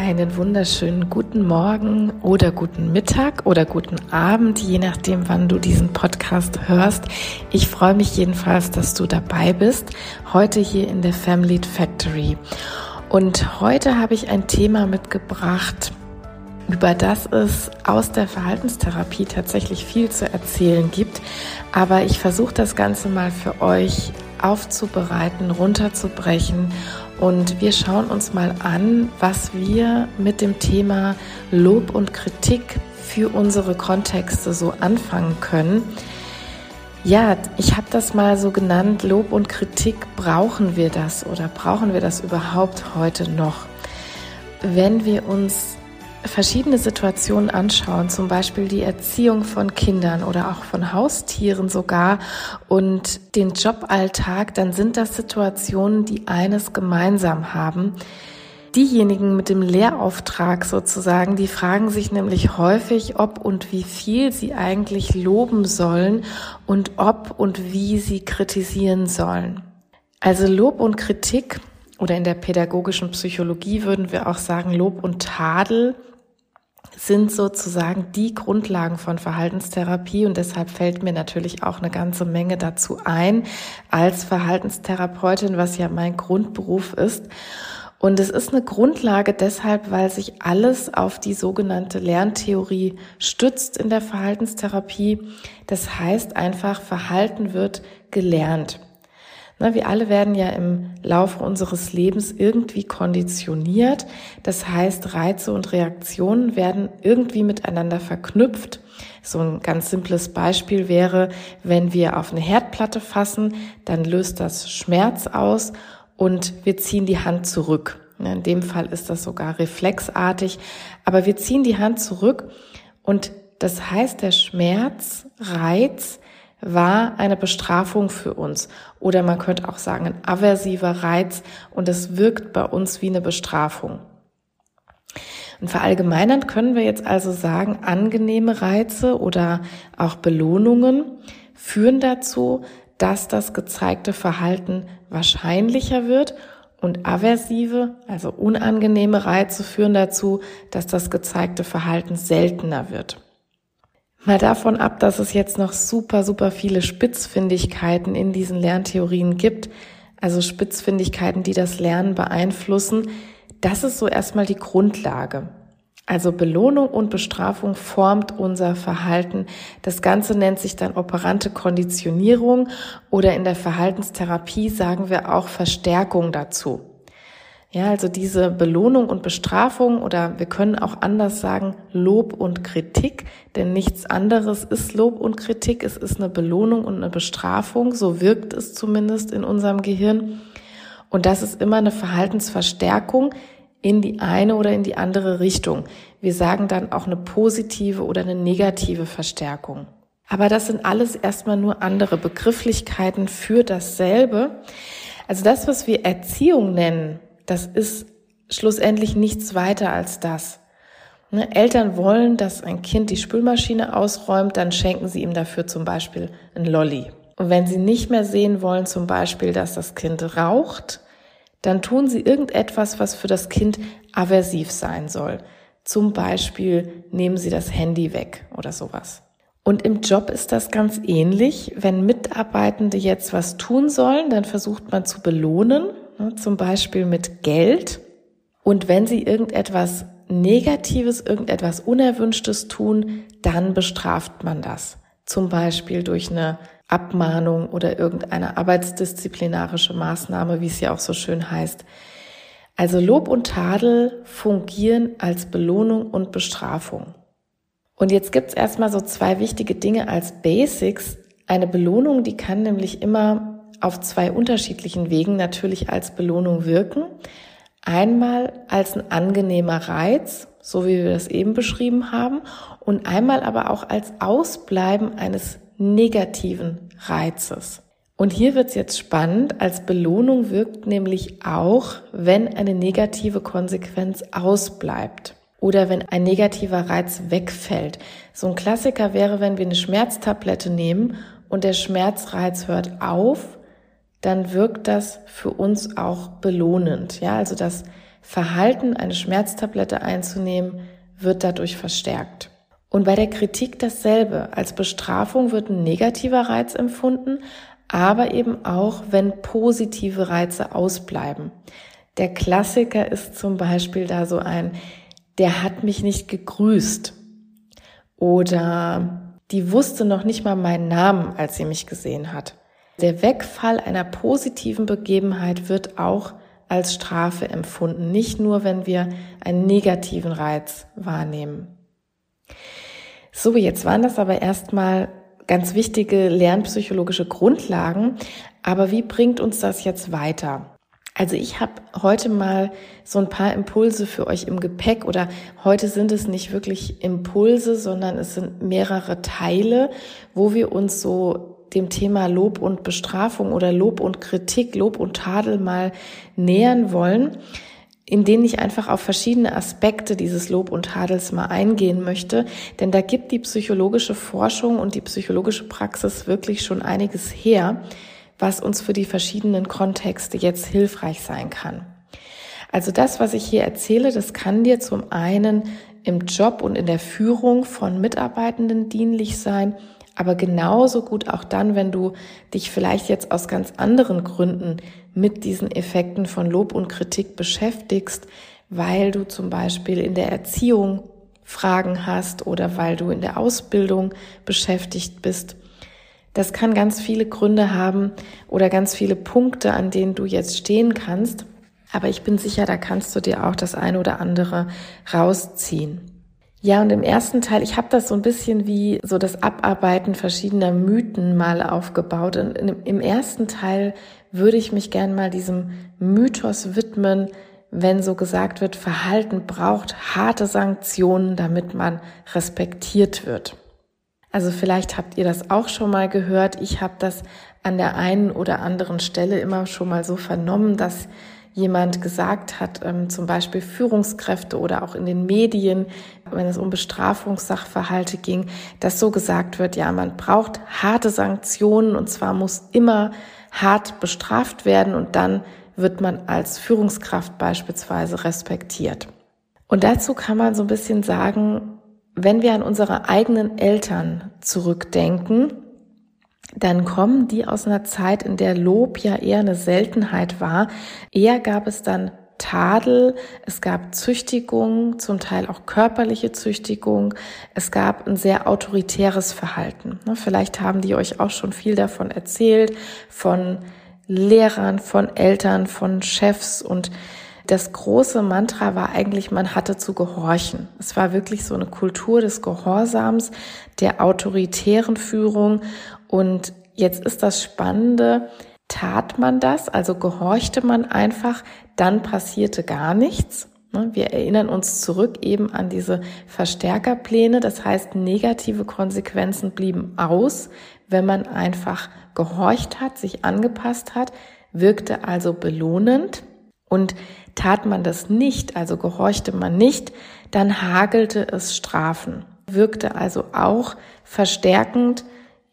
Einen wunderschönen guten Morgen oder guten Mittag oder guten Abend, je nachdem, wann du diesen Podcast hörst. Ich freue mich jedenfalls, dass du dabei bist, heute hier in der Family Factory. Und heute habe ich ein Thema mitgebracht, über das es aus der Verhaltenstherapie tatsächlich viel zu erzählen gibt. Aber ich versuche das Ganze mal für euch aufzubereiten, runterzubrechen und wir schauen uns mal an, was wir mit dem Thema Lob und Kritik für unsere Kontexte so anfangen können. Ja, ich habe das mal so genannt, Lob und Kritik, brauchen wir das oder brauchen wir das überhaupt heute noch? Wenn wir uns verschiedene Situationen anschauen, zum Beispiel die Erziehung von Kindern oder auch von Haustieren sogar und den Joballtag, dann sind das Situationen, die eines gemeinsam haben. Diejenigen mit dem Lehrauftrag sozusagen, die fragen sich nämlich häufig, ob und wie viel sie eigentlich loben sollen und ob und wie sie kritisieren sollen. Also Lob und Kritik oder in der pädagogischen Psychologie würden wir auch sagen, Lob und Tadel sind sozusagen die Grundlagen von Verhaltenstherapie und deshalb fällt mir natürlich auch eine ganze Menge dazu ein als Verhaltenstherapeutin, was ja mein Grundberuf ist. Und es ist eine Grundlage deshalb, weil sich alles auf die sogenannte Lerntheorie stützt in der Verhaltenstherapie. Das heißt einfach, Verhalten wird gelernt. Na, wir alle werden ja im Laufe unseres Lebens irgendwie konditioniert. Das heißt, Reize und Reaktionen werden irgendwie miteinander verknüpft. So ein ganz simples Beispiel wäre, wenn wir auf eine Herdplatte fassen, dann löst das Schmerz aus und wir ziehen die Hand zurück. In dem Fall ist das sogar reflexartig, aber wir ziehen die Hand zurück und das heißt, der Schmerz, Reiz war eine Bestrafung für uns. Oder man könnte auch sagen, ein aversiver Reiz und es wirkt bei uns wie eine Bestrafung. Und verallgemeinern können wir jetzt also sagen, angenehme Reize oder auch Belohnungen führen dazu, dass das gezeigte Verhalten wahrscheinlicher wird und aversive, also unangenehme Reize führen dazu, dass das gezeigte Verhalten seltener wird. Mal davon ab, dass es jetzt noch super, super viele Spitzfindigkeiten in diesen Lerntheorien gibt, also Spitzfindigkeiten, die das Lernen beeinflussen, das ist so erstmal die Grundlage. Also Belohnung und Bestrafung formt unser Verhalten. Das Ganze nennt sich dann operante Konditionierung oder in der Verhaltenstherapie sagen wir auch Verstärkung dazu. Ja, also diese Belohnung und Bestrafung oder wir können auch anders sagen Lob und Kritik, denn nichts anderes ist Lob und Kritik. Es ist eine Belohnung und eine Bestrafung, so wirkt es zumindest in unserem Gehirn. Und das ist immer eine Verhaltensverstärkung in die eine oder in die andere Richtung. Wir sagen dann auch eine positive oder eine negative Verstärkung. Aber das sind alles erstmal nur andere Begrifflichkeiten für dasselbe. Also das, was wir Erziehung nennen, das ist schlussendlich nichts weiter als das. Ne? Eltern wollen, dass ein Kind die Spülmaschine ausräumt, dann schenken sie ihm dafür zum Beispiel ein Lolli. Und wenn sie nicht mehr sehen wollen, zum Beispiel, dass das Kind raucht, dann tun sie irgendetwas, was für das Kind aversiv sein soll. Zum Beispiel nehmen sie das Handy weg oder sowas. Und im Job ist das ganz ähnlich. Wenn Mitarbeitende jetzt was tun sollen, dann versucht man zu belohnen ne, zum Beispiel mit Geld. Und wenn sie irgendetwas Negatives, irgendetwas Unerwünschtes tun, dann bestraft man das. Zum Beispiel durch eine Abmahnung oder irgendeine arbeitsdisziplinarische Maßnahme, wie es ja auch so schön heißt. Also Lob und Tadel fungieren als Belohnung und Bestrafung. Und jetzt gibt's erstmal so zwei wichtige Dinge als Basics. Eine Belohnung, die kann nämlich immer auf zwei unterschiedlichen Wegen natürlich als Belohnung wirken. Einmal als ein angenehmer Reiz, so wie wir das eben beschrieben haben, und einmal aber auch als Ausbleiben eines negativen Reizes. Und hier wird's jetzt spannend. Als Belohnung wirkt nämlich auch, wenn eine negative Konsequenz ausbleibt oder wenn ein negativer Reiz wegfällt. So ein Klassiker wäre, wenn wir eine Schmerztablette nehmen und der Schmerzreiz hört auf dann wirkt das für uns auch belohnend. Ja, also das Verhalten, eine Schmerztablette einzunehmen, wird dadurch verstärkt. Und bei der Kritik dasselbe. Als Bestrafung wird ein negativer Reiz empfunden, aber eben auch, wenn positive Reize ausbleiben. Der Klassiker ist zum Beispiel da so ein, der hat mich nicht gegrüßt oder die wusste noch nicht mal meinen Namen, als sie mich gesehen hat. Der Wegfall einer positiven Begebenheit wird auch als Strafe empfunden, nicht nur, wenn wir einen negativen Reiz wahrnehmen. So, jetzt waren das aber erstmal ganz wichtige lernpsychologische Grundlagen. Aber wie bringt uns das jetzt weiter? Also ich habe heute mal so ein paar Impulse für euch im Gepäck oder heute sind es nicht wirklich Impulse, sondern es sind mehrere Teile, wo wir uns so dem Thema Lob und Bestrafung oder Lob und Kritik, Lob und Tadel mal nähern wollen in denen ich einfach auf verschiedene Aspekte dieses Lob und Tadels mal eingehen möchte, denn da gibt die psychologische Forschung und die psychologische Praxis wirklich schon einiges her, was uns für die verschiedenen Kontexte jetzt hilfreich sein kann. Also das, was ich hier erzähle, das kann dir zum einen im Job und in der Führung von Mitarbeitenden dienlich sein, aber genauso gut auch dann, wenn du dich vielleicht jetzt aus ganz anderen Gründen mit diesen Effekten von Lob und Kritik beschäftigst, weil du zum Beispiel in der Erziehung Fragen hast oder weil du in der Ausbildung beschäftigt bist. Das kann ganz viele Gründe haben oder ganz viele Punkte, an denen du jetzt stehen kannst. Aber ich bin sicher, da kannst du dir auch das eine oder andere rausziehen. Ja, und im ersten Teil, ich habe das so ein bisschen wie so das Abarbeiten verschiedener Mythen mal aufgebaut. Und im ersten Teil würde ich mich gern mal diesem Mythos widmen, wenn so gesagt wird, Verhalten braucht harte Sanktionen, damit man respektiert wird. Also vielleicht habt ihr das auch schon mal gehört. Ich habe das an der einen oder anderen Stelle immer schon mal so vernommen, dass jemand gesagt hat, ähm, zum Beispiel Führungskräfte oder auch in den Medien, wenn es um Bestrafungssachverhalte ging, dass so gesagt wird, ja, man braucht harte Sanktionen und zwar muss immer hart bestraft werden und dann wird man als Führungskraft beispielsweise respektiert. Und dazu kann man so ein bisschen sagen, wenn wir an unsere eigenen Eltern zurückdenken, dann kommen die aus einer Zeit, in der Lob ja eher eine Seltenheit war. Eher gab es dann Tadel, es gab Züchtigung, zum Teil auch körperliche Züchtigung, es gab ein sehr autoritäres Verhalten. Ne, vielleicht haben die euch auch schon viel davon erzählt, von Lehrern, von Eltern, von Chefs und das große Mantra war eigentlich, man hatte zu gehorchen. Es war wirklich so eine Kultur des Gehorsams, der autoritären Führung. Und jetzt ist das Spannende, tat man das, also gehorchte man einfach, dann passierte gar nichts. Ne, wir erinnern uns zurück eben an diese Verstärkerpläne. Das heißt, negative Konsequenzen blieben aus, wenn man einfach gehorcht hat, sich angepasst hat, wirkte also belohnend. Und tat man das nicht, also gehorchte man nicht, dann hagelte es Strafen, wirkte also auch verstärkend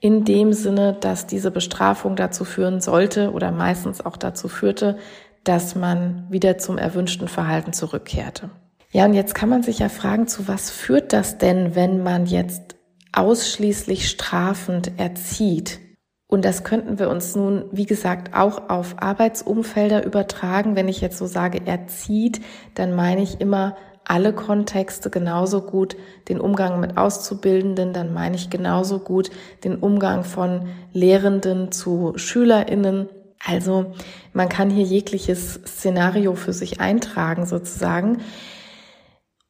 in dem Sinne, dass diese Bestrafung dazu führen sollte oder meistens auch dazu führte, dass man wieder zum erwünschten Verhalten zurückkehrte. Ja, und jetzt kann man sich ja fragen, zu was führt das denn, wenn man jetzt ausschließlich strafend erzieht? Und das könnten wir uns nun, wie gesagt, auch auf Arbeitsumfelder übertragen. Wenn ich jetzt so sage, erzieht, dann meine ich immer alle Kontexte genauso gut den Umgang mit Auszubildenden, dann meine ich genauso gut den Umgang von Lehrenden zu Schülerinnen. Also man kann hier jegliches Szenario für sich eintragen sozusagen.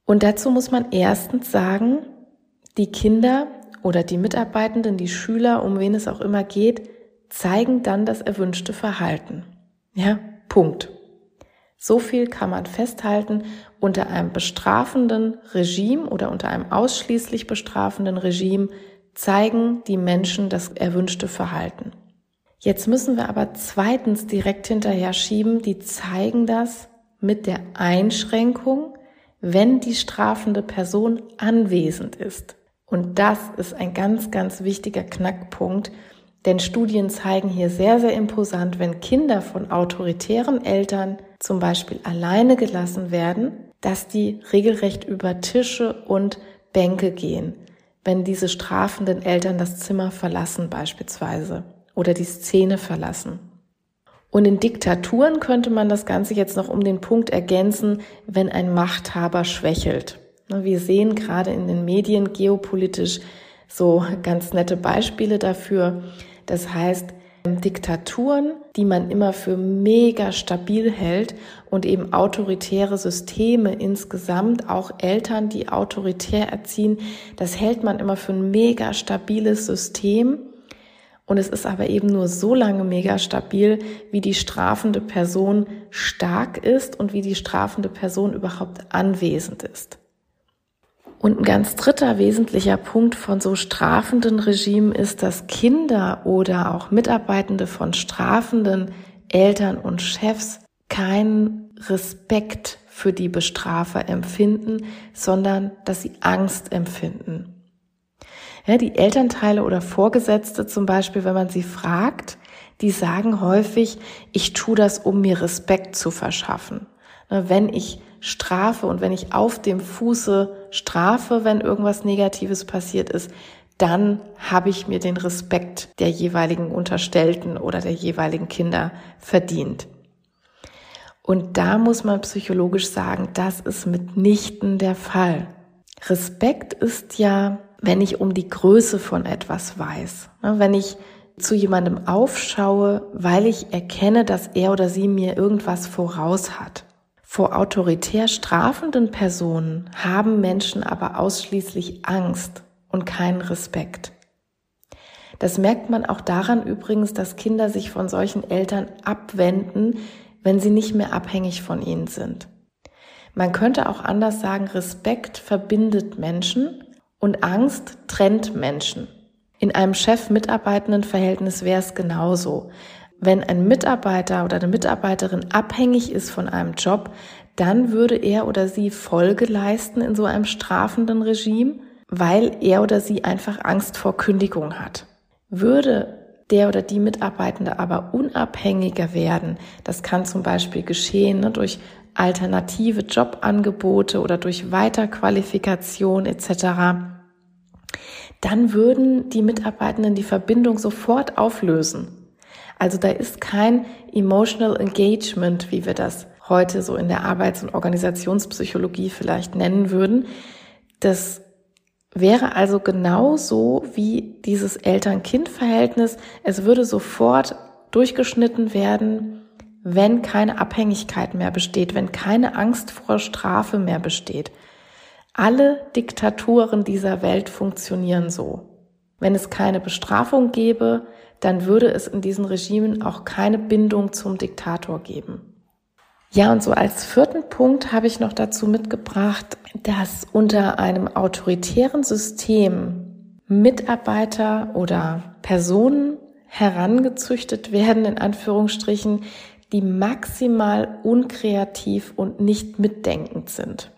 Und dazu muss man erstens sagen, die Kinder oder die Mitarbeitenden, die Schüler, um wen es auch immer geht, zeigen dann das erwünschte Verhalten. Ja, Punkt. So viel kann man festhalten. Unter einem bestrafenden Regime oder unter einem ausschließlich bestrafenden Regime zeigen die Menschen das erwünschte Verhalten. Jetzt müssen wir aber zweitens direkt hinterher schieben, die zeigen das mit der Einschränkung, wenn die strafende Person anwesend ist. Und das ist ein ganz, ganz wichtiger Knackpunkt, Denn Studien zeigen hier sehr, sehr imposant, wenn Kinder von autoritären Eltern zum Beispiel alleine gelassen werden, dass die regelrecht über Tische und Bänke gehen, wenn diese strafenden Eltern das Zimmer verlassen beispielsweise oder die Szene verlassen. Und in Diktaturen könnte man das Ganze jetzt noch um den Punkt ergänzen, wenn ein Machthaber schwächelt. Wir sehen gerade in den Medien geopolitisch so ganz nette Beispiele dafür. Das heißt, Diktaturen, die man immer für mega stabil hält und eben autoritäre Systeme insgesamt, auch Eltern, die autoritär erziehen, das hält man immer für ein mega stabiles System. Und es ist aber eben nur so lange mega stabil, wie die strafende Person stark ist und wie die strafende Person überhaupt anwesend ist. Und ein ganz dritter wesentlicher Punkt von so strafenden Regimen ist, dass Kinder oder auch Mitarbeitende von strafenden Eltern und Chefs keinen Respekt für die Bestrafer empfinden, sondern dass sie Angst empfinden. Ja, die Elternteile oder Vorgesetzte zum Beispiel, wenn man sie fragt, die sagen häufig, ich tue das, um mir Respekt zu verschaffen. Wenn ich strafe und wenn ich auf dem Fuße strafe, wenn irgendwas Negatives passiert ist, dann habe ich mir den Respekt der jeweiligen Unterstellten oder der jeweiligen Kinder verdient. Und da muss man psychologisch sagen, das ist mitnichten der Fall. Respekt ist ja, wenn ich um die Größe von etwas weiß, wenn ich zu jemandem aufschaue, weil ich erkenne, dass er oder sie mir irgendwas voraus hat. Vor autoritär strafenden Personen haben Menschen aber ausschließlich Angst und keinen Respekt. Das merkt man auch daran übrigens, dass Kinder sich von solchen Eltern abwenden, wenn sie nicht mehr abhängig von ihnen sind. Man könnte auch anders sagen, Respekt verbindet Menschen und Angst trennt Menschen. In einem Chef-Mitarbeitenden-Verhältnis wäre es genauso. Wenn ein Mitarbeiter oder eine Mitarbeiterin abhängig ist von einem Job, dann würde er oder sie Folge leisten in so einem strafenden Regime, weil er oder sie einfach Angst vor Kündigung hat. Würde der oder die Mitarbeitende aber unabhängiger werden, das kann zum Beispiel geschehen ne, durch alternative Jobangebote oder durch Weiterqualifikation etc., dann würden die Mitarbeitenden die Verbindung sofort auflösen. Also da ist kein emotional engagement, wie wir das heute so in der Arbeits- und Organisationspsychologie vielleicht nennen würden. Das wäre also genauso wie dieses Eltern-Kind-Verhältnis. Es würde sofort durchgeschnitten werden, wenn keine Abhängigkeit mehr besteht, wenn keine Angst vor Strafe mehr besteht. Alle Diktaturen dieser Welt funktionieren so. Wenn es keine Bestrafung gäbe, dann würde es in diesen Regimen auch keine Bindung zum Diktator geben. Ja, und so als vierten Punkt habe ich noch dazu mitgebracht, dass unter einem autoritären System Mitarbeiter oder Personen herangezüchtet werden, in Anführungsstrichen, die maximal unkreativ und nicht mitdenkend sind.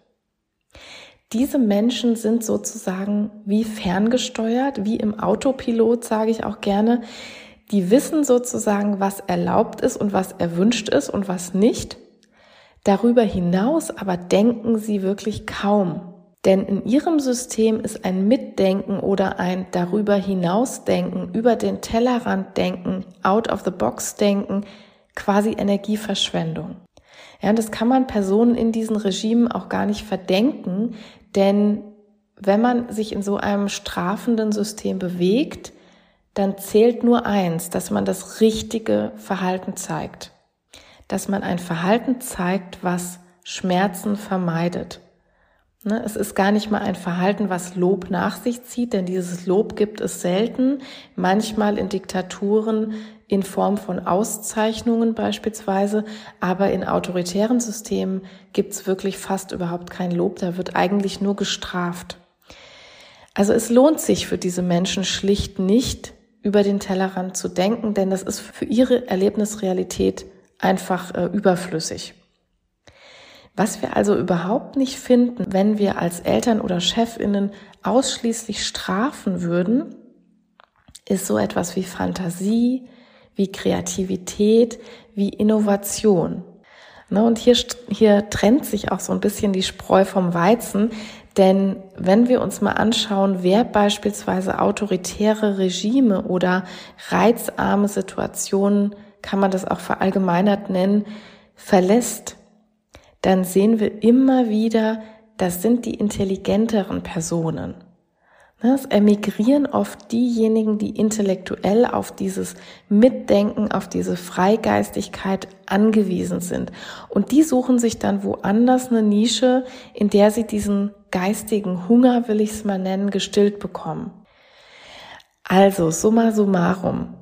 Diese Menschen sind sozusagen wie ferngesteuert, wie im Autopilot, sage ich auch gerne. Die wissen sozusagen, was erlaubt ist und was erwünscht ist und was nicht. Darüber hinaus aber denken sie wirklich kaum. Denn in ihrem System ist ein Mitdenken oder ein darüber hinausdenken, über den Tellerrand denken, out of the box denken, quasi Energieverschwendung. Ja, und das kann man Personen in diesen Regimen auch gar nicht verdenken, denn wenn man sich in so einem strafenden System bewegt, dann zählt nur eins, dass man das richtige Verhalten zeigt. Dass man ein Verhalten zeigt, was Schmerzen vermeidet. Ne, es ist gar nicht mal ein Verhalten, was Lob nach sich zieht, denn dieses Lob gibt es selten. Manchmal in Diktaturen in Form von Auszeichnungen beispielsweise, aber in autoritären Systemen gibt es wirklich fast überhaupt kein Lob, da wird eigentlich nur gestraft. Also es lohnt sich für diese Menschen schlicht nicht, über den Tellerrand zu denken, denn das ist für ihre Erlebnisrealität einfach äh, überflüssig. Was wir also überhaupt nicht finden, wenn wir als Eltern oder Chefinnen ausschließlich strafen würden, ist so etwas wie Fantasie, wie Kreativität, wie Innovation. Ne, und hier, hier trennt sich auch so ein bisschen die Spreu vom Weizen, denn wenn wir uns mal anschauen, wer beispielsweise autoritäre Regime oder reizarme Situationen, kann man das auch verallgemeinert nennen, verlässt, dann sehen wir immer wieder, das sind die intelligenteren Personen. Ne, es emigrieren oft diejenigen, die intellektuell auf dieses Mitdenken, auf diese Freigeistigkeit angewiesen sind. Und die suchen sich dann woanders eine Nische, in der sie diesen geistigen Hunger, will ich es mal nennen, gestillt bekommen. Also, summa summarum.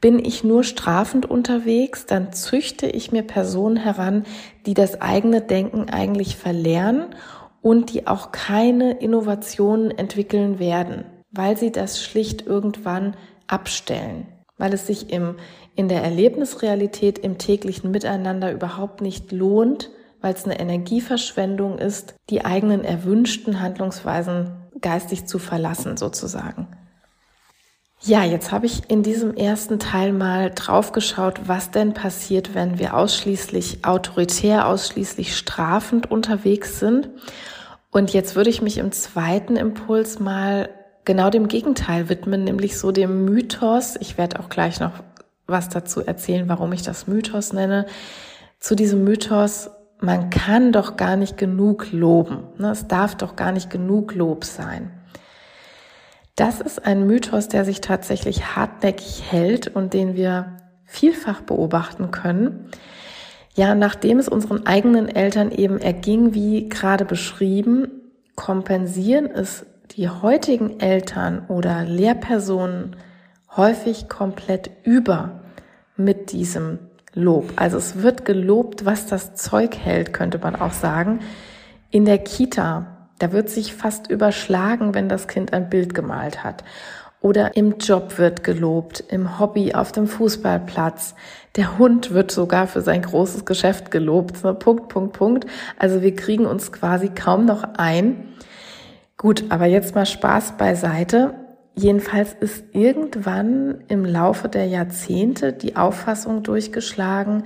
Bin ich nur strafend unterwegs, dann züchte ich mir Personen heran, die das eigene Denken eigentlich verlernen und die auch keine Innovationen entwickeln werden, weil sie das schlicht irgendwann abstellen, weil es sich im, in der Erlebnisrealität im täglichen Miteinander überhaupt nicht lohnt, weil es eine Energieverschwendung ist, die eigenen erwünschten Handlungsweisen geistig zu verlassen sozusagen. Ja, jetzt habe ich in diesem ersten Teil mal draufgeschaut, was denn passiert, wenn wir ausschließlich autoritär, ausschließlich strafend unterwegs sind. Und jetzt würde ich mich im zweiten Impuls mal genau dem Gegenteil widmen, nämlich so dem Mythos. Ich werde auch gleich noch was dazu erzählen, warum ich das Mythos nenne. Zu diesem Mythos, man kann doch gar nicht genug loben. Ne? Es darf doch gar nicht genug Lob sein. Das ist ein Mythos, der sich tatsächlich hartnäckig hält und den wir vielfach beobachten können. Ja, nachdem es unseren eigenen Eltern eben erging, wie gerade beschrieben, kompensieren es die heutigen Eltern oder Lehrpersonen häufig komplett über mit diesem Lob. Also es wird gelobt, was das Zeug hält, könnte man auch sagen. In der Kita da wird sich fast überschlagen, wenn das Kind ein Bild gemalt hat. Oder im Job wird gelobt, im Hobby auf dem Fußballplatz. Der Hund wird sogar für sein großes Geschäft gelobt. Punkt, Punkt, Punkt. Also wir kriegen uns quasi kaum noch ein. Gut, aber jetzt mal Spaß beiseite. Jedenfalls ist irgendwann im Laufe der Jahrzehnte die Auffassung durchgeschlagen,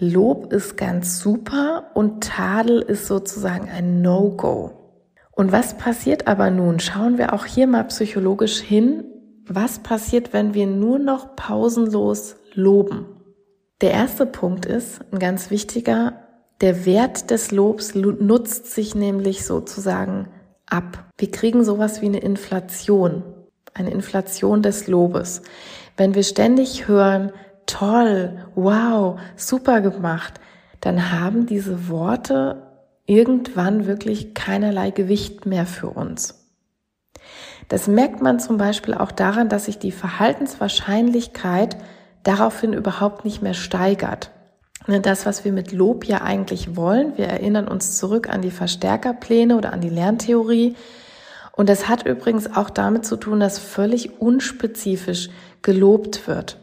Lob ist ganz super und Tadel ist sozusagen ein No-Go. Und was passiert aber nun? Schauen wir auch hier mal psychologisch hin. Was passiert, wenn wir nur noch pausenlos loben? Der erste Punkt ist, ein ganz wichtiger, der Wert des Lobs nutzt sich nämlich sozusagen ab. Wir kriegen sowas wie eine Inflation, eine Inflation des Lobes. Wenn wir ständig hören, toll, wow, super gemacht, dann haben diese Worte irgendwann wirklich keinerlei Gewicht mehr für uns. Das merkt man zum Beispiel auch daran, dass sich die Verhaltenswahrscheinlichkeit daraufhin überhaupt nicht mehr steigert. Ne, das, was wir mit Lob ja eigentlich wollen, wir erinnern uns zurück an die Verstärkerpläne oder an die Lerntheorie. Und das hat übrigens auch damit zu tun, dass völlig unspezifisch gelobt wird.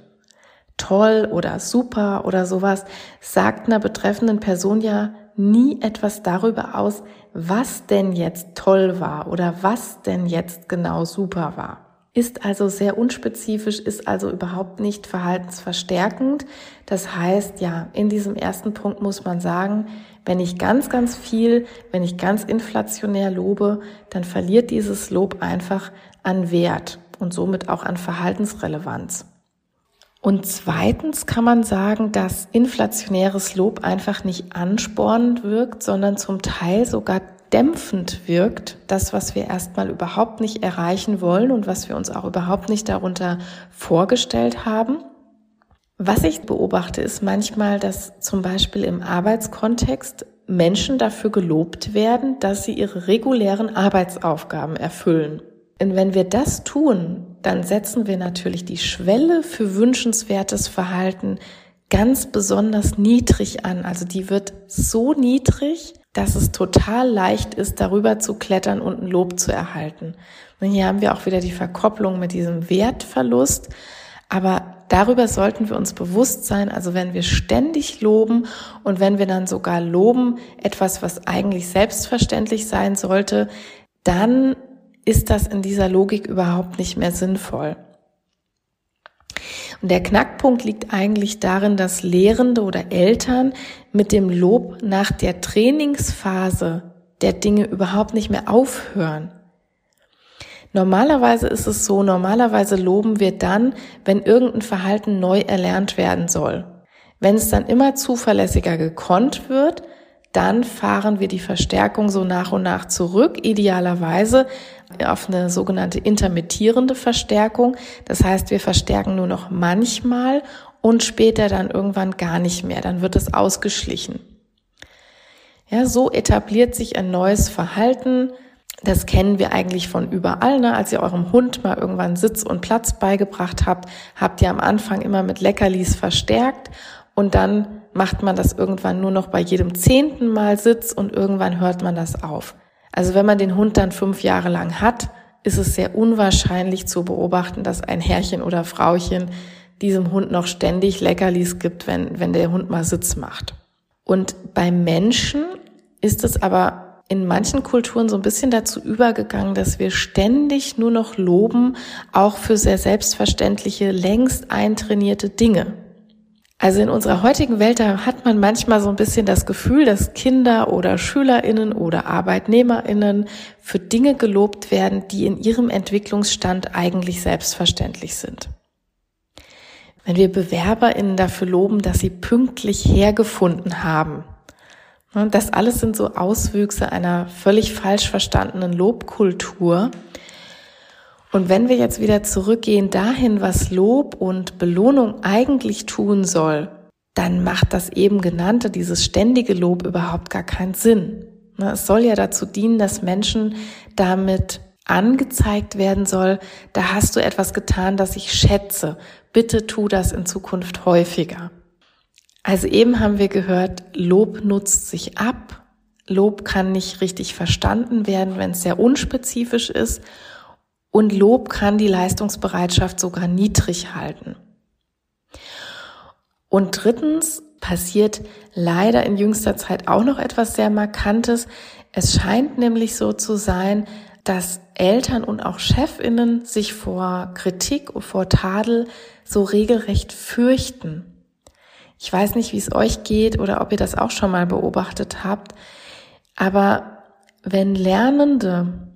Toll oder super oder sowas sagt einer betreffenden Person ja nie etwas darüber aus, was denn jetzt toll war oder was denn jetzt genau super war. Ist also sehr unspezifisch, ist also überhaupt nicht verhaltensverstärkend. Das heißt, ja, in diesem ersten Punkt muss man sagen, wenn ich ganz, ganz viel, wenn ich ganz inflationär lobe, dann verliert dieses Lob einfach an Wert und somit auch an Verhaltensrelevanz. Und zweitens kann man sagen, dass inflationäres Lob einfach nicht anspornend wirkt, sondern zum Teil sogar dämpfend wirkt. Das, was wir erstmal überhaupt nicht erreichen wollen und was wir uns auch überhaupt nicht darunter vorgestellt haben. Was ich beobachte, ist manchmal, dass zum Beispiel im Arbeitskontext Menschen dafür gelobt werden, dass sie ihre regulären Arbeitsaufgaben erfüllen. Und wenn wir das tun, dann setzen wir natürlich die Schwelle für wünschenswertes Verhalten ganz besonders niedrig an. Also die wird so niedrig, dass es total leicht ist, darüber zu klettern und ein Lob zu erhalten. Und hier haben wir auch wieder die Verkopplung mit diesem Wertverlust. Aber darüber sollten wir uns bewusst sein. Also wenn wir ständig loben und wenn wir dann sogar loben, etwas, was eigentlich selbstverständlich sein sollte, dann ist das in dieser Logik überhaupt nicht mehr sinnvoll. Und der Knackpunkt liegt eigentlich darin, dass Lehrende oder Eltern mit dem Lob nach der Trainingsphase der Dinge überhaupt nicht mehr aufhören. Normalerweise ist es so, normalerweise loben wir dann, wenn irgendein Verhalten neu erlernt werden soll. Wenn es dann immer zuverlässiger gekonnt wird, dann fahren wir die Verstärkung so nach und nach zurück, idealerweise auf eine sogenannte intermittierende Verstärkung. Das heißt, wir verstärken nur noch manchmal und später dann irgendwann gar nicht mehr. Dann wird es ausgeschlichen. Ja, so etabliert sich ein neues Verhalten. Das kennen wir eigentlich von überall. Ne? Als ihr eurem Hund mal irgendwann Sitz und Platz beigebracht habt, habt ihr am Anfang immer mit Leckerlis verstärkt und dann macht man das irgendwann nur noch bei jedem zehnten Mal Sitz und irgendwann hört man das auf. Also wenn man den Hund dann fünf Jahre lang hat, ist es sehr unwahrscheinlich zu beobachten, dass ein Herrchen oder Frauchen diesem Hund noch ständig Leckerlis gibt, wenn, wenn der Hund mal Sitz macht. Und beim Menschen ist es aber in manchen Kulturen so ein bisschen dazu übergegangen, dass wir ständig nur noch loben, auch für sehr selbstverständliche, längst eintrainierte Dinge. Also in unserer heutigen Welt, da hat man manchmal so ein bisschen das Gefühl, dass Kinder oder Schülerinnen oder Arbeitnehmerinnen für Dinge gelobt werden, die in ihrem Entwicklungsstand eigentlich selbstverständlich sind. Wenn wir Bewerberinnen dafür loben, dass sie pünktlich hergefunden haben, ne, das alles sind so Auswüchse einer völlig falsch verstandenen Lobkultur, und wenn wir jetzt wieder zurückgehen dahin, was Lob und Belohnung eigentlich tun soll, dann macht das eben genannte, dieses ständige Lob überhaupt gar keinen Sinn. Ne, es soll ja dazu dienen, dass Menschen damit angezeigt werden soll, da hast du etwas getan, das ich schätze. Bitte tu das in Zukunft häufiger. Also eben haben wir gehört, Lob nutzt sich ab. Lob kann nicht richtig verstanden werden, wenn es sehr unspezifisch ist. Und Lob kann die Leistungsbereitschaft sogar niedrig halten. Und drittens passiert leider in jüngster Zeit auch noch etwas sehr Markantes. Es scheint nämlich so zu sein, dass Eltern und auch Chefinnen sich vor Kritik und vor Tadel so regelrecht fürchten. Ich weiß nicht, wie es euch geht oder ob ihr das auch schon mal beobachtet habt, aber wenn Lernende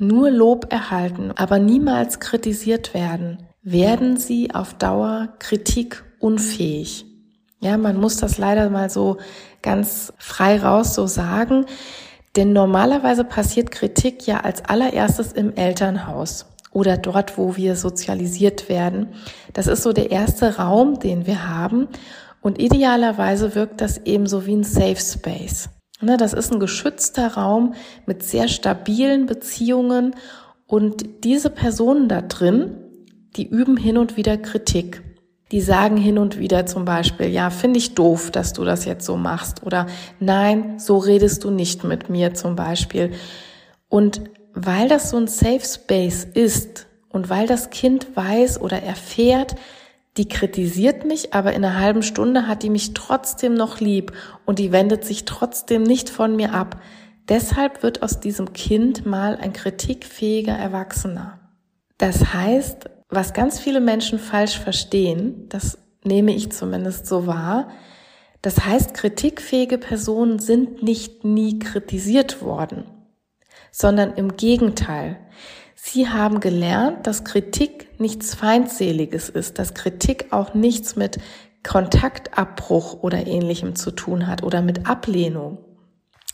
nur Lob erhalten, aber niemals kritisiert werden, werden sie auf Dauer kritikunfähig. Ja, man muss das leider mal so ganz frei raus so sagen, denn normalerweise passiert Kritik ja als allererstes im Elternhaus oder dort, wo wir sozialisiert werden. Das ist so der erste Raum, den wir haben und idealerweise wirkt das eben so wie ein Safe Space. Ne, das ist ein geschützter Raum mit sehr stabilen Beziehungen und diese Personen da drin, die üben hin und wieder Kritik. Die sagen hin und wieder zum Beispiel, ja, finde ich doof, dass du das jetzt so machst oder nein, so redest du nicht mit mir zum Beispiel. Und weil das so ein Safe Space ist und weil das Kind weiß oder erfährt, die kritisiert mich, aber in einer halben Stunde hat die mich trotzdem noch lieb und die wendet sich trotzdem nicht von mir ab. Deshalb wird aus diesem Kind mal ein kritikfähiger Erwachsener. Das heißt, was ganz viele Menschen falsch verstehen, das nehme ich zumindest so wahr, das heißt, kritikfähige Personen sind nicht nie kritisiert worden, sondern im Gegenteil. Sie haben gelernt, dass Kritik nichts Feindseliges ist, dass Kritik auch nichts mit Kontaktabbruch oder ähnlichem zu tun hat oder mit Ablehnung.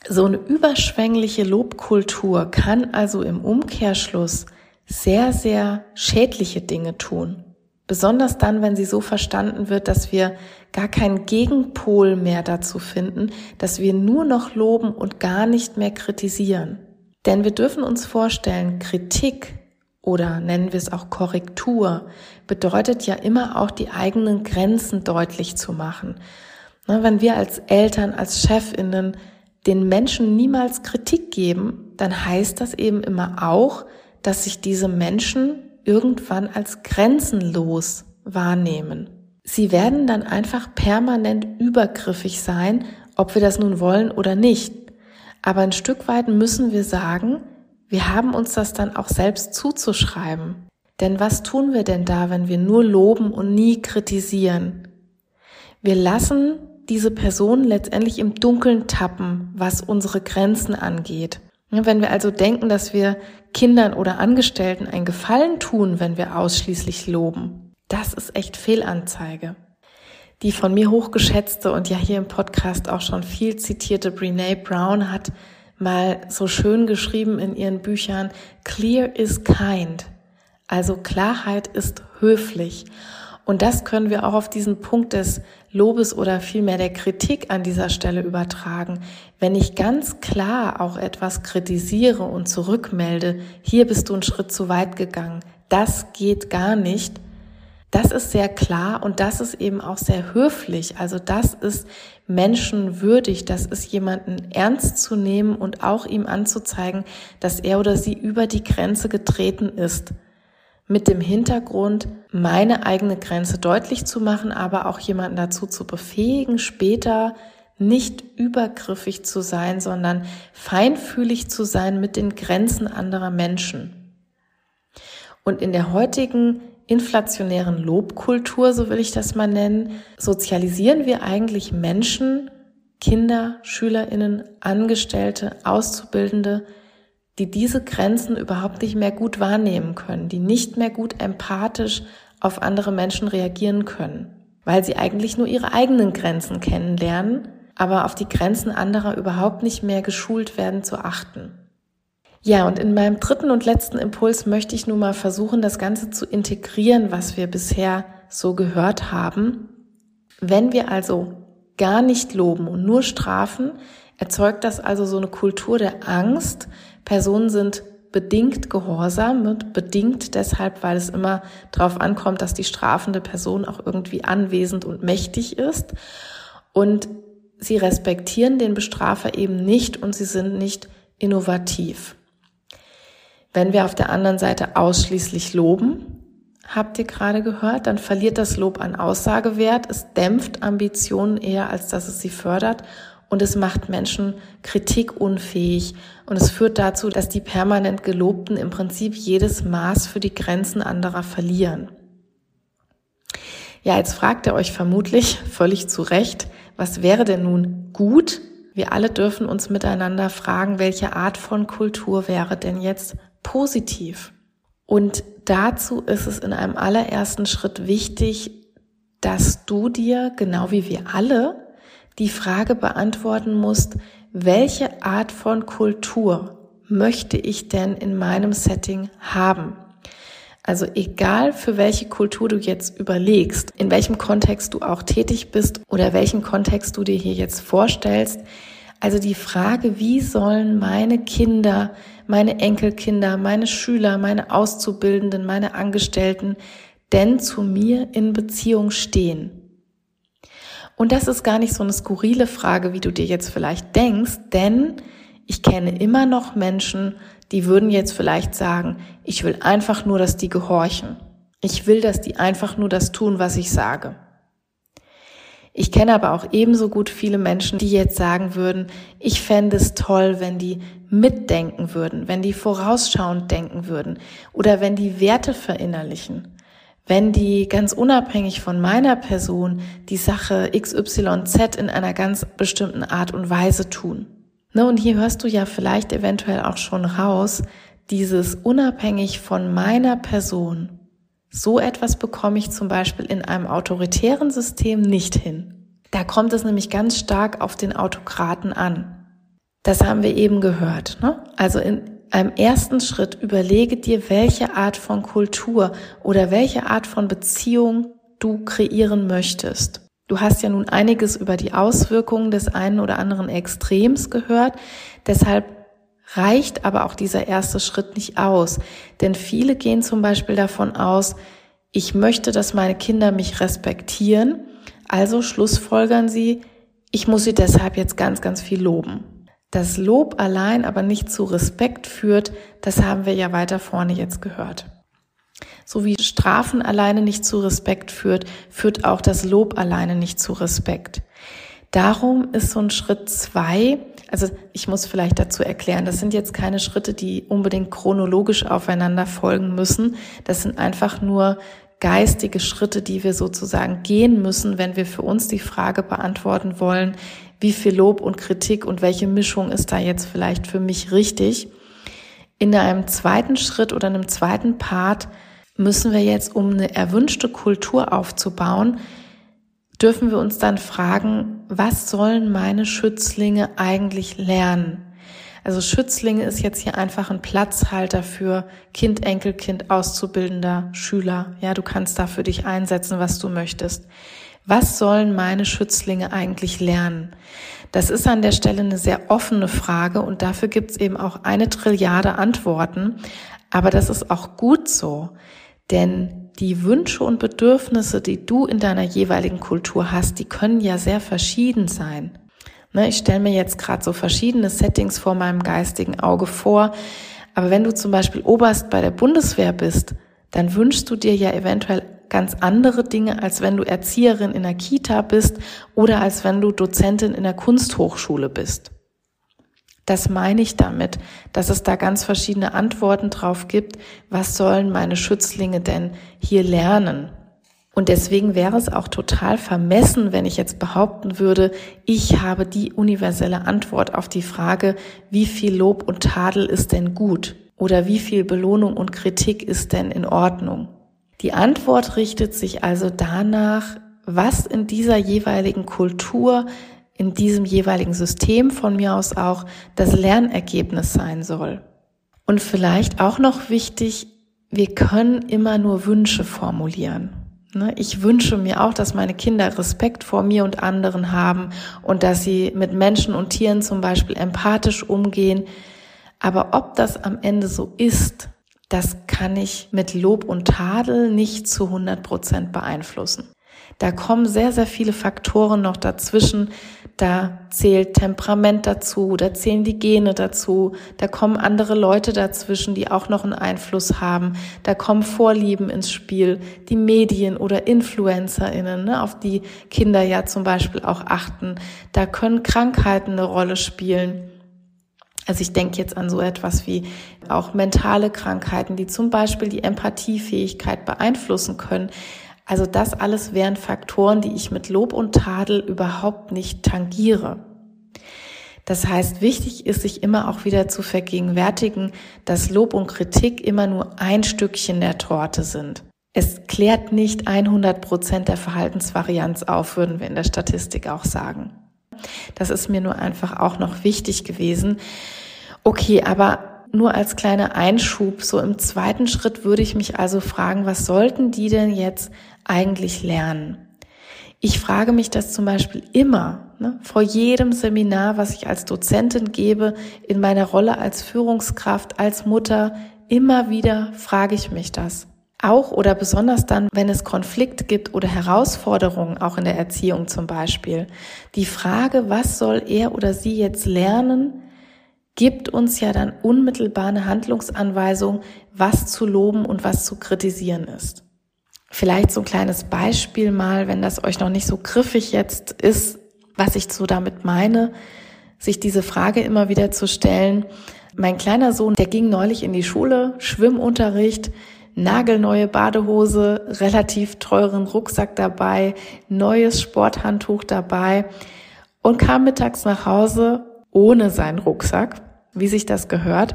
So eine überschwängliche Lobkultur kann also im Umkehrschluss sehr, sehr schädliche Dinge tun. Besonders dann, wenn sie so verstanden wird, dass wir gar keinen Gegenpol mehr dazu finden, dass wir nur noch loben und gar nicht mehr kritisieren. Denn wir dürfen uns vorstellen, Kritik oder nennen wir es auch Korrektur bedeutet ja immer auch die eigenen Grenzen deutlich zu machen. Ne, wenn wir als Eltern, als Chefinnen den Menschen niemals Kritik geben, dann heißt das eben immer auch, dass sich diese Menschen irgendwann als grenzenlos wahrnehmen. Sie werden dann einfach permanent übergriffig sein, ob wir das nun wollen oder nicht. Aber ein Stück weit müssen wir sagen, wir haben uns das dann auch selbst zuzuschreiben. Denn was tun wir denn da, wenn wir nur loben und nie kritisieren? Wir lassen diese Person letztendlich im Dunkeln tappen, was unsere Grenzen angeht. Wenn wir also denken, dass wir Kindern oder Angestellten einen Gefallen tun, wenn wir ausschließlich loben, das ist echt Fehlanzeige. Die von mir hochgeschätzte und ja hier im Podcast auch schon viel zitierte Brene Brown hat mal so schön geschrieben in ihren Büchern, Clear is kind. Also Klarheit ist höflich. Und das können wir auch auf diesen Punkt des Lobes oder vielmehr der Kritik an dieser Stelle übertragen. Wenn ich ganz klar auch etwas kritisiere und zurückmelde, hier bist du einen Schritt zu weit gegangen, das geht gar nicht, das ist sehr klar und das ist eben auch sehr höflich. Also das ist menschenwürdig, das ist jemanden ernst zu nehmen und auch ihm anzuzeigen, dass er oder sie über die Grenze getreten ist mit dem Hintergrund, meine eigene Grenze deutlich zu machen, aber auch jemanden dazu zu befähigen, später nicht übergriffig zu sein, sondern feinfühlig zu sein mit den Grenzen anderer Menschen. Und in der heutigen inflationären Lobkultur, so will ich das mal nennen, sozialisieren wir eigentlich Menschen, Kinder, Schülerinnen, Angestellte, Auszubildende die diese Grenzen überhaupt nicht mehr gut wahrnehmen können, die nicht mehr gut empathisch auf andere Menschen reagieren können, weil sie eigentlich nur ihre eigenen Grenzen kennenlernen, aber auf die Grenzen anderer überhaupt nicht mehr geschult werden zu achten. Ja, und in meinem dritten und letzten Impuls möchte ich nun mal versuchen, das Ganze zu integrieren, was wir bisher so gehört haben. Wenn wir also gar nicht loben und nur strafen, erzeugt das also so eine Kultur der Angst, Personen sind bedingt gehorsam, wird bedingt deshalb, weil es immer darauf ankommt, dass die strafende Person auch irgendwie anwesend und mächtig ist. Und sie respektieren den Bestrafer eben nicht und sie sind nicht innovativ. Wenn wir auf der anderen Seite ausschließlich loben, habt ihr gerade gehört, dann verliert das Lob an Aussagewert, es dämpft Ambitionen eher, als dass es sie fördert und es macht Menschen kritikunfähig und es führt dazu, dass die permanent Gelobten im Prinzip jedes Maß für die Grenzen anderer verlieren. Ja, jetzt fragt ihr euch vermutlich völlig zu Recht, was wäre denn nun gut? Wir alle dürfen uns miteinander fragen, welche Art von Kultur wäre denn jetzt positiv? Und dazu ist es in einem allerersten Schritt wichtig, dass du dir, genau wie wir alle, die Frage beantworten musst, welche Art von Kultur möchte ich denn in meinem Setting haben? Also egal für welche Kultur du jetzt überlegst, in welchem Kontext du auch tätig bist oder welchen Kontext du dir hier jetzt vorstellst, also die Frage, wie sollen meine Kinder, meine Enkelkinder, meine Schüler, meine Auszubildenden, meine Angestellten denn zu mir in Beziehung stehen? Und das ist gar nicht so eine skurrile Frage, wie du dir jetzt vielleicht denkst, denn ich kenne immer noch Menschen, die würden jetzt vielleicht sagen, ich will einfach nur, dass die gehorchen. Ich will, dass die einfach nur das tun, was ich sage. Ich kenne aber auch ebenso gut viele Menschen, die jetzt sagen würden, ich fände es toll, wenn die mitdenken würden, wenn die vorausschauend denken würden oder wenn die Werte verinnerlichen wenn die ganz unabhängig von meiner Person die Sache XYZ in einer ganz bestimmten Art und Weise tun. Ne, und hier hörst du ja vielleicht eventuell auch schon raus, dieses unabhängig von meiner Person. So etwas bekomme ich zum Beispiel in einem autoritären System nicht hin. Da kommt es nämlich ganz stark auf den Autokraten an. Das haben wir eben gehört. Ne? Also in, einem ersten Schritt überlege dir, welche Art von Kultur oder welche Art von Beziehung du kreieren möchtest. Du hast ja nun einiges über die Auswirkungen des einen oder anderen Extrems gehört. Deshalb reicht aber auch dieser erste Schritt nicht aus. Denn viele gehen zum Beispiel davon aus, ich möchte, dass meine Kinder mich respektieren. Also schlussfolgern sie, ich muss sie deshalb jetzt ganz, ganz viel loben. Das Lob allein aber nicht zu Respekt führt, das haben wir ja weiter vorne jetzt gehört. So wie Strafen alleine nicht zu Respekt führt, führt auch das Lob alleine nicht zu Respekt. Darum ist so ein Schritt zwei Also ich muss vielleicht dazu erklären, das sind jetzt keine Schritte, die unbedingt chronologisch aufeinander folgen müssen. Das sind einfach nur geistige Schritte, die wir sozusagen gehen müssen, wenn wir für uns die Frage beantworten wollen, wie viel Lob und Kritik und welche Mischung ist da jetzt vielleicht für mich richtig. In einem zweiten Schritt oder einem zweiten Part müssen wir jetzt, um eine erwünschte Kultur aufzubauen, dürfen wir uns dann fragen, was sollen meine Schützlinge eigentlich lernen? Also Schützlinge ist jetzt hier einfach ein Platzhalter für Kind, Enkelkind, Auszubildender, Schüler. Ja, du kannst da für dich einsetzen, was du möchtest. Was sollen meine Schützlinge eigentlich lernen? Das ist an der Stelle eine sehr offene Frage und dafür gibt es eben auch eine Trilliarde Antworten. Aber das ist auch gut so, denn die Wünsche und Bedürfnisse, die du in deiner jeweiligen Kultur hast, die können ja sehr verschieden sein. Ne, ich stelle mir jetzt gerade so verschiedene Settings vor meinem geistigen Auge vor. Aber wenn du zum Beispiel Oberst bei der Bundeswehr bist, dann wünschst du dir ja eventuell ganz andere Dinge, als wenn du Erzieherin in der Kita bist oder als wenn du Dozentin in der Kunsthochschule bist. Das meine ich damit, dass es da ganz verschiedene Antworten drauf gibt, was sollen meine Schützlinge denn hier lernen? Und deswegen wäre es auch total vermessen, wenn ich jetzt behaupten würde, ich habe die universelle Antwort auf die Frage, wie viel Lob und Tadel ist denn gut? Oder wie viel Belohnung und Kritik ist denn in Ordnung? Die Antwort richtet sich also danach, was in dieser jeweiligen Kultur, in diesem jeweiligen System von mir aus auch das Lernergebnis sein soll. Und vielleicht auch noch wichtig, wir können immer nur Wünsche formulieren. Ne? Ich wünsche mir auch, dass meine Kinder Respekt vor mir und anderen haben und dass sie mit Menschen und Tieren zum Beispiel empathisch umgehen. Aber ob das am Ende so ist, das kann ich mit Lob und Tadel nicht zu 100 Prozent beeinflussen. Da kommen sehr, sehr viele Faktoren noch dazwischen. Da zählt Temperament dazu, da zählen die Gene dazu, da kommen andere Leute dazwischen, die auch noch einen Einfluss haben. Da kommen Vorlieben ins Spiel, die Medien oder InfluencerInnen, ne, auf die Kinder ja zum Beispiel auch achten. Da können Krankheiten eine Rolle spielen. Also ich denke jetzt an so etwas wie auch mentale Krankheiten, die zum Beispiel die Empathiefähigkeit beeinflussen können. Also das alles wären Faktoren, die ich mit Lob und Tadel überhaupt nicht tangiere. Das heißt, wichtig ist sich immer auch wieder zu vergegenwärtigen, dass Lob und Kritik immer nur ein Stückchen der Torte sind. Es klärt nicht 100 Prozent der Verhaltensvarianz auf, würden wir in der Statistik auch sagen. Das ist mir nur einfach auch noch wichtig gewesen. Okay, aber nur als kleiner Einschub, so im zweiten Schritt würde ich mich also fragen, was sollten die denn jetzt eigentlich lernen? Ich frage mich das zum Beispiel immer, ne, vor jedem Seminar, was ich als Dozentin gebe, in meiner Rolle als Führungskraft, als Mutter, immer wieder frage ich mich das. Auch oder besonders dann, wenn es Konflikt gibt oder Herausforderungen, auch in der Erziehung zum Beispiel. Die Frage, was soll er oder sie jetzt lernen, gibt uns ja dann unmittelbar eine Handlungsanweisung, was zu loben und was zu kritisieren ist. Vielleicht so ein kleines Beispiel mal, wenn das euch noch nicht so griffig jetzt ist, was ich so damit meine, sich diese Frage immer wieder zu stellen. Mein kleiner Sohn, der ging neulich in die Schule, Schwimmunterricht, nagelneue Badehose, relativ teuren Rucksack dabei, neues Sporthandtuch dabei und kam mittags nach Hause ohne seinen Rucksack wie sich das gehört.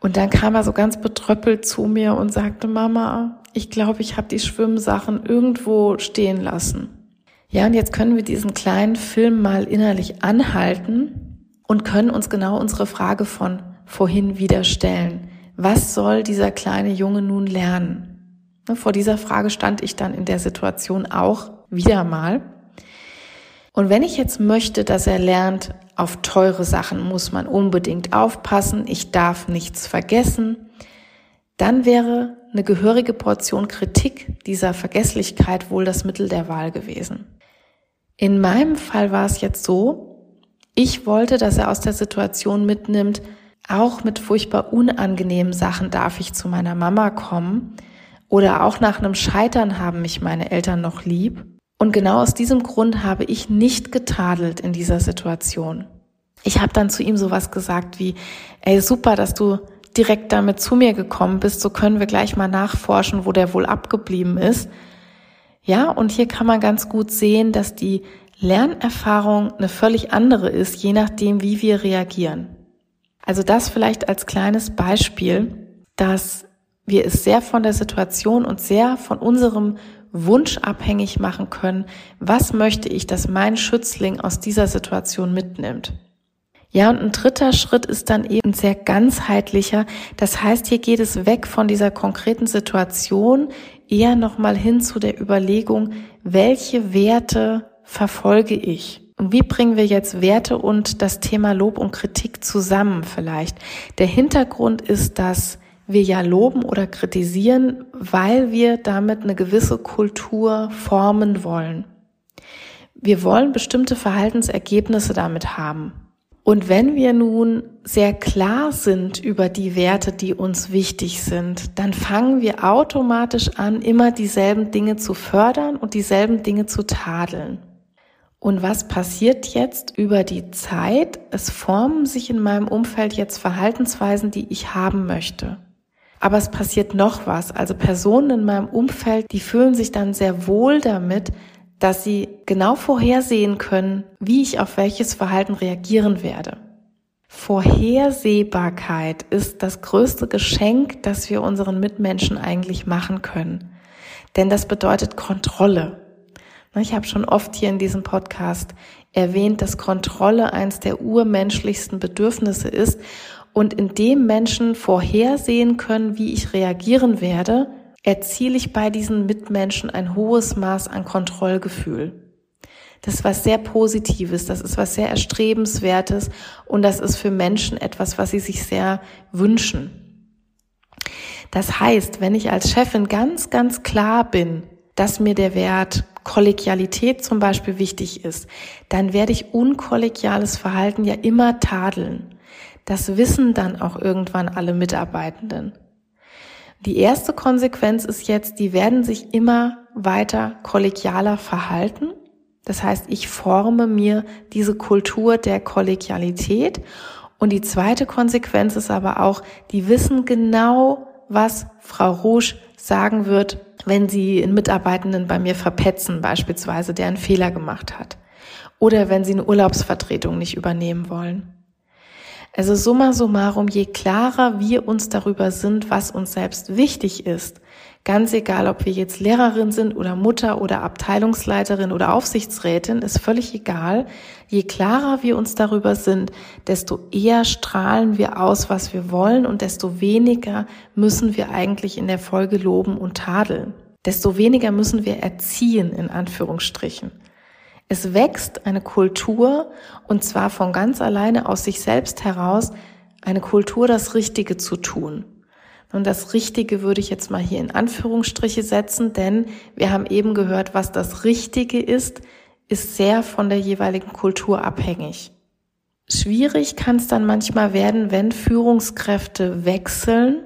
Und dann kam er so ganz betröppelt zu mir und sagte, Mama, ich glaube, ich habe die Schwimmsachen irgendwo stehen lassen. Ja, und jetzt können wir diesen kleinen Film mal innerlich anhalten und können uns genau unsere Frage von vorhin wieder stellen. Was soll dieser kleine Junge nun lernen? Ne, vor dieser Frage stand ich dann in der Situation auch wieder mal. Und wenn ich jetzt möchte, dass er lernt, auf teure Sachen muss man unbedingt aufpassen, ich darf nichts vergessen, dann wäre eine gehörige Portion Kritik dieser Vergesslichkeit wohl das Mittel der Wahl gewesen. In meinem Fall war es jetzt so, ich wollte, dass er aus der Situation mitnimmt, auch mit furchtbar unangenehmen Sachen darf ich zu meiner Mama kommen oder auch nach einem Scheitern haben mich meine Eltern noch lieb. Und genau aus diesem Grund habe ich nicht getadelt in dieser Situation. Ich habe dann zu ihm sowas gesagt wie, ey, super, dass du direkt damit zu mir gekommen bist, so können wir gleich mal nachforschen, wo der wohl abgeblieben ist. Ja, und hier kann man ganz gut sehen, dass die Lernerfahrung eine völlig andere ist, je nachdem, wie wir reagieren. Also das vielleicht als kleines Beispiel, dass wir es sehr von der Situation und sehr von unserem Wunsch abhängig machen können, was möchte ich, dass mein Schützling aus dieser Situation mitnimmt. Ja, und ein dritter Schritt ist dann eben sehr ganzheitlicher. Das heißt, hier geht es weg von dieser konkreten Situation eher nochmal hin zu der Überlegung, welche Werte verfolge ich? Und wie bringen wir jetzt Werte und das Thema Lob und Kritik zusammen vielleicht? Der Hintergrund ist, dass wir ja loben oder kritisieren, weil wir damit eine gewisse Kultur formen wollen. Wir wollen bestimmte Verhaltensergebnisse damit haben. Und wenn wir nun sehr klar sind über die Werte, die uns wichtig sind, dann fangen wir automatisch an, immer dieselben Dinge zu fördern und dieselben Dinge zu tadeln. Und was passiert jetzt über die Zeit? Es formen sich in meinem Umfeld jetzt Verhaltensweisen, die ich haben möchte. Aber es passiert noch was. Also Personen in meinem Umfeld, die fühlen sich dann sehr wohl damit, dass sie genau vorhersehen können, wie ich auf welches Verhalten reagieren werde. Vorhersehbarkeit ist das größte Geschenk, das wir unseren Mitmenschen eigentlich machen können. Denn das bedeutet Kontrolle. Ich habe schon oft hier in diesem Podcast erwähnt, dass Kontrolle eins der urmenschlichsten Bedürfnisse ist und indem Menschen vorhersehen können, wie ich reagieren werde, erziele ich bei diesen Mitmenschen ein hohes Maß an Kontrollgefühl. Das ist was sehr Positives, das ist was sehr Erstrebenswertes und das ist für Menschen etwas, was sie sich sehr wünschen. Das heißt, wenn ich als Chefin ganz, ganz klar bin, dass mir der Wert Kollegialität zum Beispiel wichtig ist, dann werde ich unkollegiales Verhalten ja immer tadeln. Das wissen dann auch irgendwann alle Mitarbeitenden. Die erste Konsequenz ist jetzt, die werden sich immer weiter kollegialer verhalten. Das heißt, ich forme mir diese Kultur der Kollegialität. Und die zweite Konsequenz ist aber auch, die wissen genau, was Frau Rouge sagen wird, wenn sie einen Mitarbeitenden bei mir verpetzen, beispielsweise, der einen Fehler gemacht hat. Oder wenn sie eine Urlaubsvertretung nicht übernehmen wollen. Also summa summarum, je klarer wir uns darüber sind, was uns selbst wichtig ist, ganz egal, ob wir jetzt Lehrerin sind oder Mutter oder Abteilungsleiterin oder Aufsichtsrätin, ist völlig egal. Je klarer wir uns darüber sind, desto eher strahlen wir aus, was wir wollen und desto weniger müssen wir eigentlich in der Folge loben und tadeln. Desto weniger müssen wir erziehen, in Anführungsstrichen. Es wächst eine Kultur und zwar von ganz alleine aus sich selbst heraus, eine Kultur, das Richtige zu tun. Und das Richtige würde ich jetzt mal hier in Anführungsstriche setzen, denn wir haben eben gehört, was das Richtige ist, ist sehr von der jeweiligen Kultur abhängig. Schwierig kann es dann manchmal werden, wenn Führungskräfte wechseln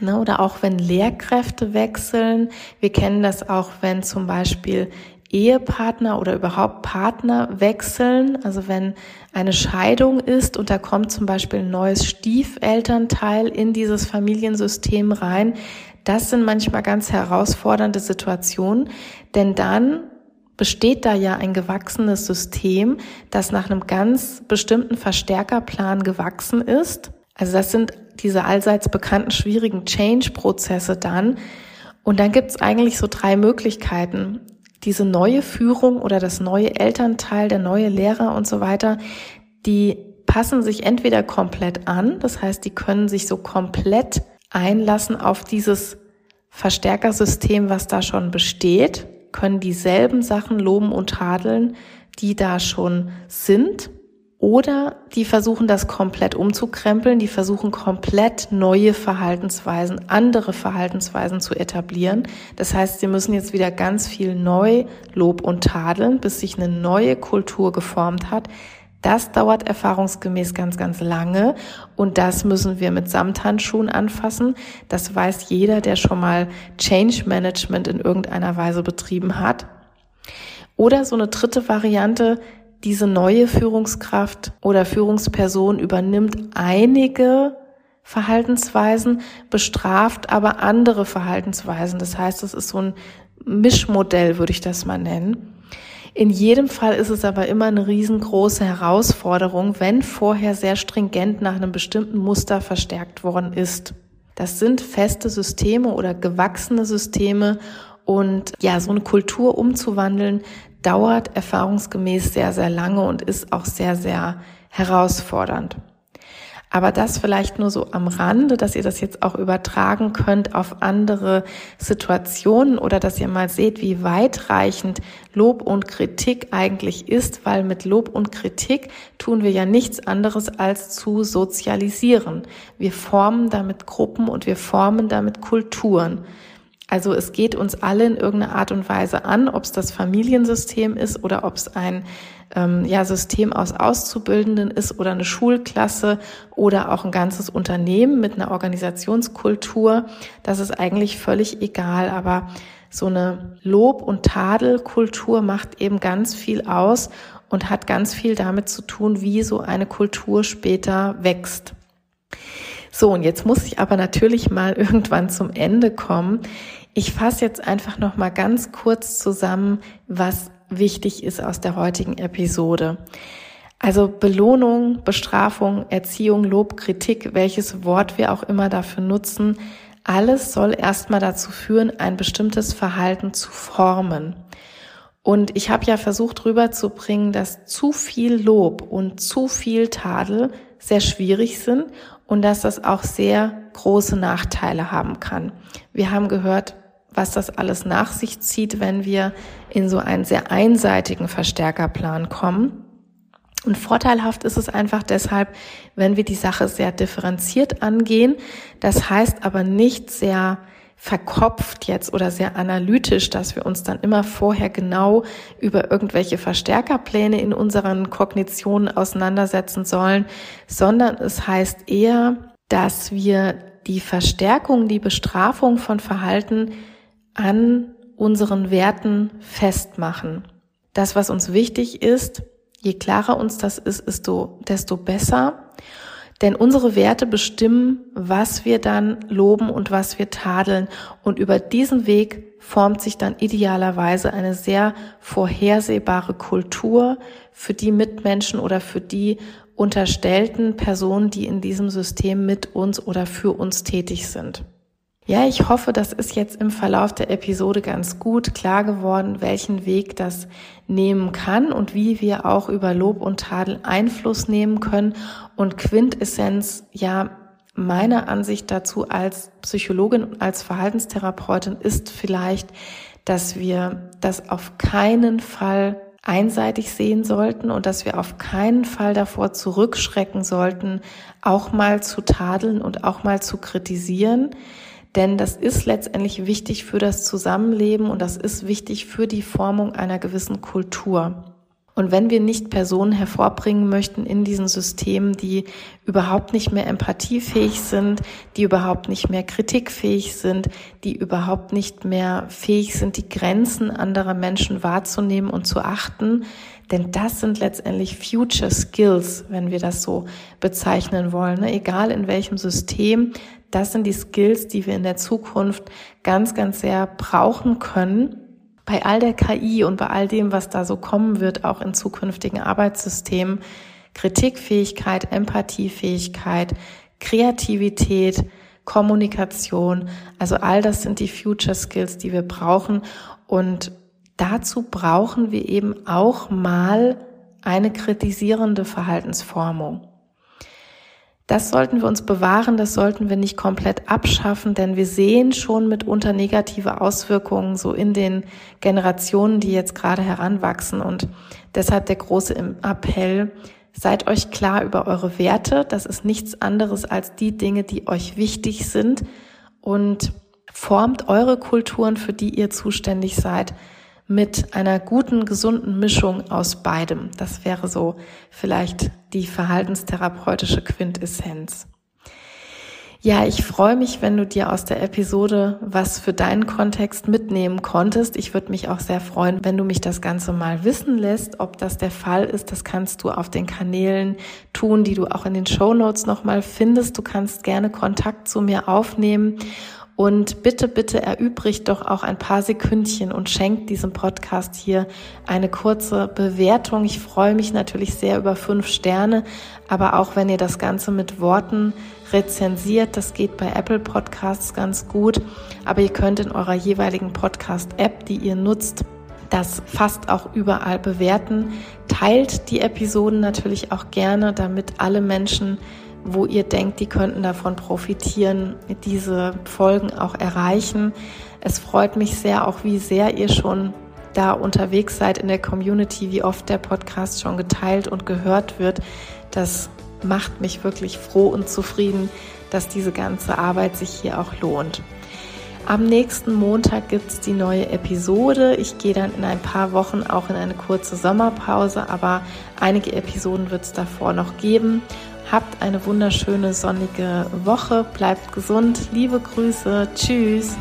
ne, oder auch wenn Lehrkräfte wechseln. Wir kennen das auch, wenn zum Beispiel Ehepartner oder überhaupt Partner wechseln. Also wenn eine Scheidung ist und da kommt zum Beispiel ein neues Stiefelternteil in dieses Familiensystem rein, das sind manchmal ganz herausfordernde Situationen, denn dann besteht da ja ein gewachsenes System, das nach einem ganz bestimmten Verstärkerplan gewachsen ist. Also das sind diese allseits bekannten schwierigen Change-Prozesse dann. Und dann gibt's eigentlich so drei Möglichkeiten diese neue Führung oder das neue Elternteil, der neue Lehrer und so weiter, die passen sich entweder komplett an, das heißt, die können sich so komplett einlassen auf dieses Verstärkersystem, was da schon besteht, können dieselben Sachen loben und tadeln, die da schon sind oder die versuchen das komplett umzukrempeln, die versuchen komplett neue Verhaltensweisen, andere Verhaltensweisen zu etablieren. Das heißt, sie müssen jetzt wieder ganz viel neu Lob und tadeln, bis sich eine neue Kultur geformt hat. Das dauert erfahrungsgemäß ganz, ganz lange und das müssen wir mit Samthandschuhen anfassen. Das weiß jeder, der schon mal Change Management in irgendeiner Weise betrieben hat. Oder so eine dritte Variante, diese neue Führungskraft oder Führungsperson übernimmt einige Verhaltensweisen, bestraft aber andere Verhaltensweisen. Das heißt, es ist so ein Mischmodell, würde ich das mal nennen. In jedem Fall ist es aber immer eine riesengroße Herausforderung, wenn vorher sehr stringent nach einem bestimmten Muster verstärkt worden ist. Das sind feste Systeme oder gewachsene Systeme und ja, so eine Kultur umzuwandeln, dauert erfahrungsgemäß sehr, sehr lange und ist auch sehr, sehr herausfordernd. Aber das vielleicht nur so am Rande, dass ihr das jetzt auch übertragen könnt auf andere Situationen oder dass ihr mal seht, wie weitreichend Lob und Kritik eigentlich ist, weil mit Lob und Kritik tun wir ja nichts anderes als zu sozialisieren. Wir formen damit Gruppen und wir formen damit Kulturen. Also es geht uns alle in irgendeiner Art und Weise an, ob es das Familiensystem ist oder ob es ein ähm, ja, System aus Auszubildenden ist oder eine Schulklasse oder auch ein ganzes Unternehmen mit einer Organisationskultur. Das ist eigentlich völlig egal, aber so eine Lob- und Tadelkultur macht eben ganz viel aus und hat ganz viel damit zu tun, wie so eine Kultur später wächst. So, und jetzt muss ich aber natürlich mal irgendwann zum Ende kommen. Ich fasse jetzt einfach noch mal ganz kurz zusammen, was wichtig ist aus der heutigen Episode. Also Belohnung, Bestrafung, Erziehung, Lob, Kritik, welches Wort wir auch immer dafür nutzen, alles soll erstmal dazu führen, ein bestimmtes Verhalten zu formen. Und ich habe ja versucht rüberzubringen, dass zu viel Lob und zu viel Tadel sehr schwierig sind und dass das auch sehr große Nachteile haben kann. Wir haben gehört, was das alles nach sich zieht, wenn wir in so einen sehr einseitigen Verstärkerplan kommen. Und vorteilhaft ist es einfach deshalb, wenn wir die Sache sehr differenziert angehen. Das heißt aber nicht sehr verkopft jetzt oder sehr analytisch, dass wir uns dann immer vorher genau über irgendwelche Verstärkerpläne in unseren Kognitionen auseinandersetzen sollen, sondern es heißt eher, dass wir die Verstärkung, die Bestrafung von Verhalten an unseren Werten festmachen. Das, was uns wichtig ist, je klarer uns das ist, desto besser. Denn unsere Werte bestimmen, was wir dann loben und was wir tadeln. Und über diesen Weg formt sich dann idealerweise eine sehr vorhersehbare Kultur für die Mitmenschen oder für die unterstellten Personen, die in diesem System mit uns oder für uns tätig sind. Ja, ich hoffe, das ist jetzt im Verlauf der Episode ganz gut klar geworden, welchen Weg das nehmen kann und wie wir auch über Lob und Tadel Einfluss nehmen können. Und Quintessenz, ja, meiner Ansicht dazu als Psychologin und als Verhaltenstherapeutin ist vielleicht, dass wir das auf keinen Fall einseitig sehen sollten und dass wir auf keinen Fall davor zurückschrecken sollten, auch mal zu tadeln und auch mal zu kritisieren. Denn das ist letztendlich wichtig für das Zusammenleben und das ist wichtig für die Formung einer gewissen Kultur. Und wenn wir nicht Personen hervorbringen möchten in diesen Systemen, die überhaupt nicht mehr empathiefähig sind, die überhaupt nicht mehr kritikfähig sind, die überhaupt nicht mehr fähig sind, die Grenzen anderer Menschen wahrzunehmen und zu achten, denn das sind letztendlich Future Skills, wenn wir das so bezeichnen wollen. Ne? Egal in welchem System, das sind die Skills, die wir in der Zukunft ganz, ganz sehr brauchen können. Bei all der KI und bei all dem, was da so kommen wird, auch in zukünftigen Arbeitssystemen, Kritikfähigkeit, Empathiefähigkeit, Kreativität, Kommunikation, also all das sind die Future Skills, die wir brauchen. Und dazu brauchen wir eben auch mal eine kritisierende Verhaltensformung. Das sollten wir uns bewahren, das sollten wir nicht komplett abschaffen, denn wir sehen schon mitunter negative Auswirkungen so in den Generationen, die jetzt gerade heranwachsen. Und deshalb der große Appell, seid euch klar über eure Werte. Das ist nichts anderes als die Dinge, die euch wichtig sind und formt eure Kulturen, für die ihr zuständig seid mit einer guten, gesunden Mischung aus beidem. Das wäre so vielleicht die verhaltenstherapeutische Quintessenz. Ja, ich freue mich, wenn du dir aus der Episode was für deinen Kontext mitnehmen konntest. Ich würde mich auch sehr freuen, wenn du mich das Ganze mal wissen lässt, ob das der Fall ist. Das kannst du auf den Kanälen tun, die du auch in den Show Notes nochmal findest. Du kannst gerne Kontakt zu mir aufnehmen und bitte, bitte erübrigt doch auch ein paar Sekündchen und schenkt diesem Podcast hier eine kurze Bewertung. Ich freue mich natürlich sehr über fünf Sterne, aber auch wenn ihr das Ganze mit Worten rezensiert, das geht bei Apple Podcasts ganz gut, aber ihr könnt in eurer jeweiligen Podcast-App, die ihr nutzt, das fast auch überall bewerten. Teilt die Episoden natürlich auch gerne, damit alle Menschen wo ihr denkt, die könnten davon profitieren, diese Folgen auch erreichen. Es freut mich sehr, auch wie sehr ihr schon da unterwegs seid in der Community, wie oft der Podcast schon geteilt und gehört wird. Das macht mich wirklich froh und zufrieden, dass diese ganze Arbeit sich hier auch lohnt. Am nächsten Montag gibt es die neue Episode. Ich gehe dann in ein paar Wochen auch in eine kurze Sommerpause, aber einige Episoden wird es davor noch geben. Habt eine wunderschöne sonnige Woche, bleibt gesund, liebe Grüße, tschüss.